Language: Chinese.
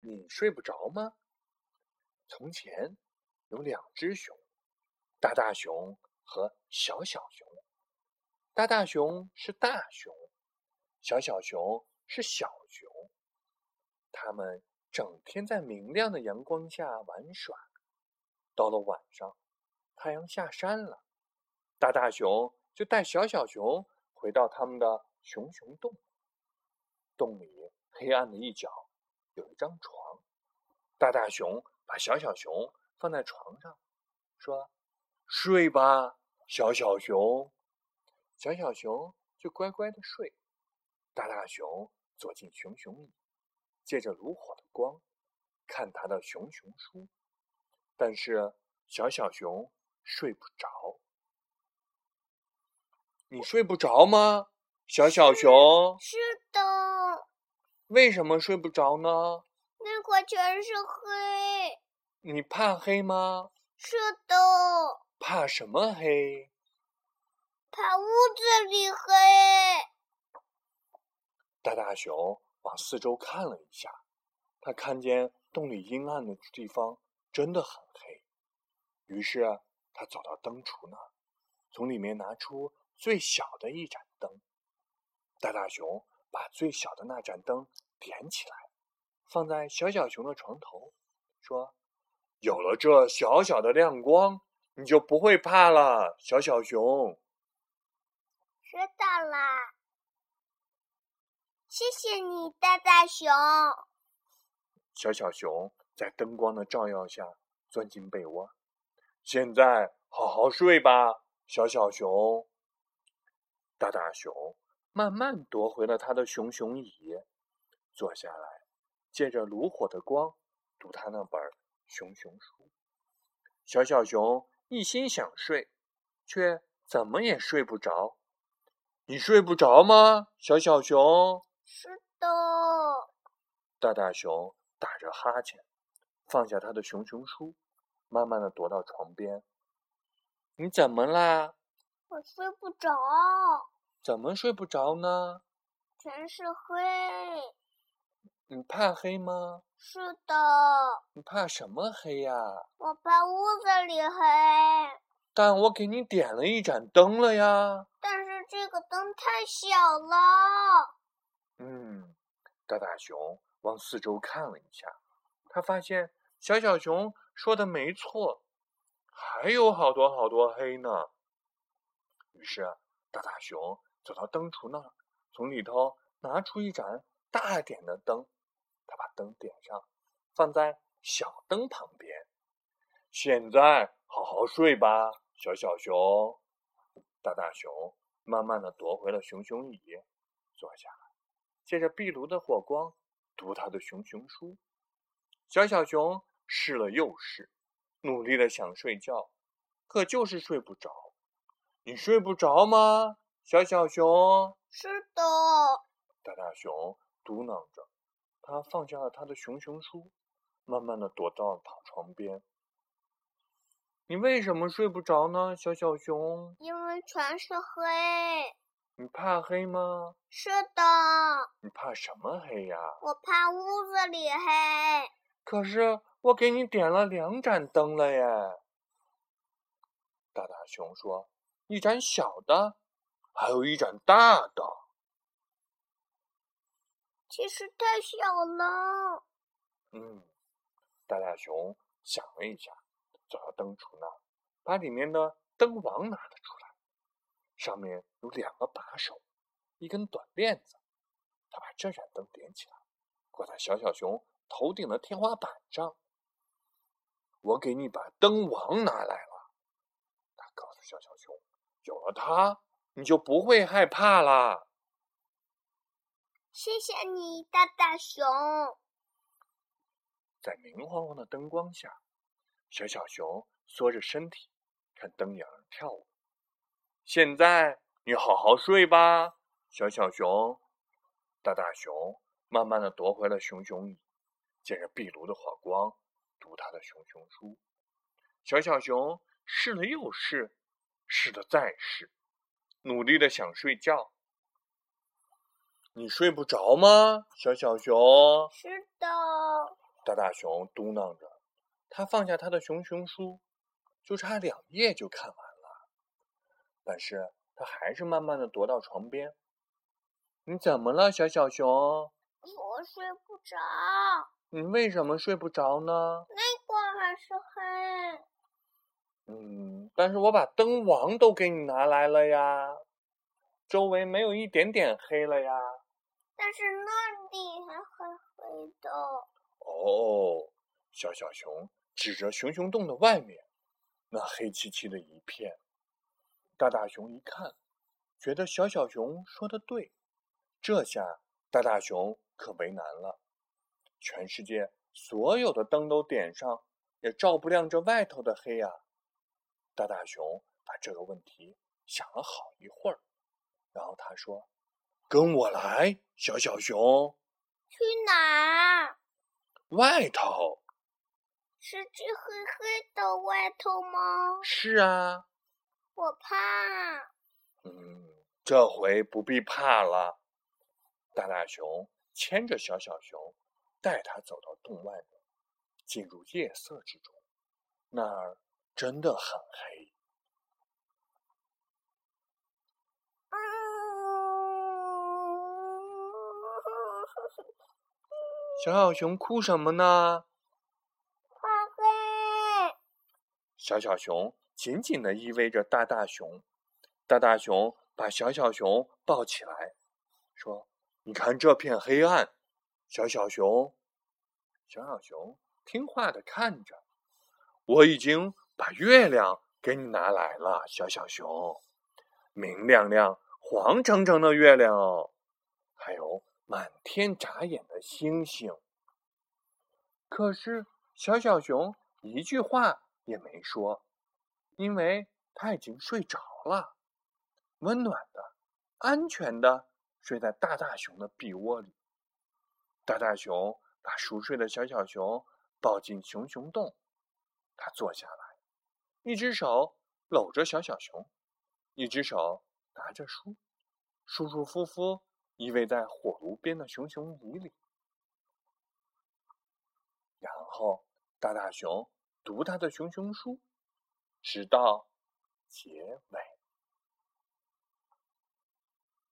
你睡不着吗？从前有两只熊，大大熊和小小熊。大大熊是大熊，小小熊是小熊。他们整天在明亮的阳光下玩耍。到了晚上，太阳下山了，大大熊就带小小熊回到他们的熊熊洞。洞里黑暗的一角有一张床，大大熊把小小熊放在床上，说：“睡吧，小小熊。”小小熊就乖乖的睡。大大熊坐进熊熊椅，借着炉火的光看他的熊熊书，但是小小熊睡不着。你睡不着吗，小小熊？为什么睡不着呢？那块全是黑。你怕黑吗？是的。怕什么黑？怕屋子里黑。大大熊往四周看了一下，他看见洞里阴暗的地方真的很黑。于是他走到灯橱那儿，从里面拿出最小的一盏灯。大大熊。把最小的那盏灯点起来，放在小小熊的床头，说：“有了这小小的亮光，你就不会怕了，小小熊。”知道啦，谢谢你，大大熊。小小熊在灯光的照耀下钻进被窝，现在好好睡吧，小小熊。大大熊。慢慢夺回了他的熊熊椅，坐下来，借着炉火的光读他那本熊熊书。小小熊一心想睡，却怎么也睡不着。你睡不着吗，小小熊？是的。大大熊打着哈欠，放下他的熊熊书，慢慢的踱到床边。你怎么啦？我睡不着。怎么睡不着呢？全是黑。你怕黑吗？是的。你怕什么黑呀？我怕屋子里黑。但我给你点了一盏灯了呀。但是这个灯太小了。嗯，大大熊往四周看了一下，他发现小小熊说的没错，还有好多好多黑呢。于是大大熊。走到灯橱那儿，从里头拿出一盏大点的灯，他把灯点上，放在小灯旁边。现在好好睡吧，小小熊。大大熊慢慢的夺回了熊熊椅，坐下来，借着壁炉的火光读他的熊熊书。小小熊试了又试，努力的想睡觉，可就是睡不着。你睡不着吗？小小熊是的，大大熊嘟囔着，他放下了他的熊熊书，慢慢的躲到他床边。你为什么睡不着呢，小小熊？因为全是黑。你怕黑吗？是的。你怕什么黑呀？我怕屋子里黑。可是我给你点了两盏灯了耶。大大熊说：“一盏小的。”还有一盏大的，其实太小了。嗯，大大熊想了一下，走到灯橱那儿，把里面的灯王拿了出来，上面有两个把手，一根短链子。他把这盏灯点起来，挂在小小熊头顶的天花板上。我给你把灯王拿来了，他告诉小小熊，有了它。你就不会害怕啦。谢谢你，大大熊。在明晃晃的灯光下，小小熊缩着身体看灯影跳舞。现在你好好睡吧，小小熊。大大熊慢慢的夺回了熊熊椅，借着壁炉的火光读他的熊熊书。小小熊试了又试，试了再试。努力的想睡觉，你睡不着吗，小小熊？是的。大大熊嘟囔着，他放下他的熊熊书，就差两页就看完了。但是他还是慢慢的踱到床边。你怎么了，小小熊？我睡不着。你为什么睡不着呢？那。嗯，但是我把灯王都给你拿来了呀，周围没有一点点黑了呀。但是那里还黑黑的。哦，小小熊指着熊熊洞的外面，那黑漆漆的一片。大大熊一看，觉得小小熊说的对，这下大大熊可为难了。全世界所有的灯都点上，也照不亮这外头的黑呀。大大熊把这个问题想了好一会儿，然后他说。跟我来，小小熊。去哪儿？外头。是去黑黑的外头吗？是啊。我怕。嗯，这回不必怕了。大大熊牵着小小熊，带他走到洞外面，进入夜色之中。那儿真的很黑。小小熊哭什么呢？怕黑。小小熊紧紧的依偎着大大熊，大大熊把小小熊抱起来，说：“你看这片黑暗。”小小熊，小小熊听话的看着。我已经把月亮给你拿来了，小小熊，明亮亮、黄澄澄的月亮哦，还有。满天眨眼的星星，可是小小熊一句话也没说，因为他已经睡着了，温暖的、安全的睡在大大熊的臂窝里。大大熊把熟睡的小小熊抱进熊熊洞，他坐下来，一只手搂着小小熊，一只手拿着书，舒舒服服。依偎在火炉边的熊熊椅里，然后大大熊读他的熊熊书，直到结尾。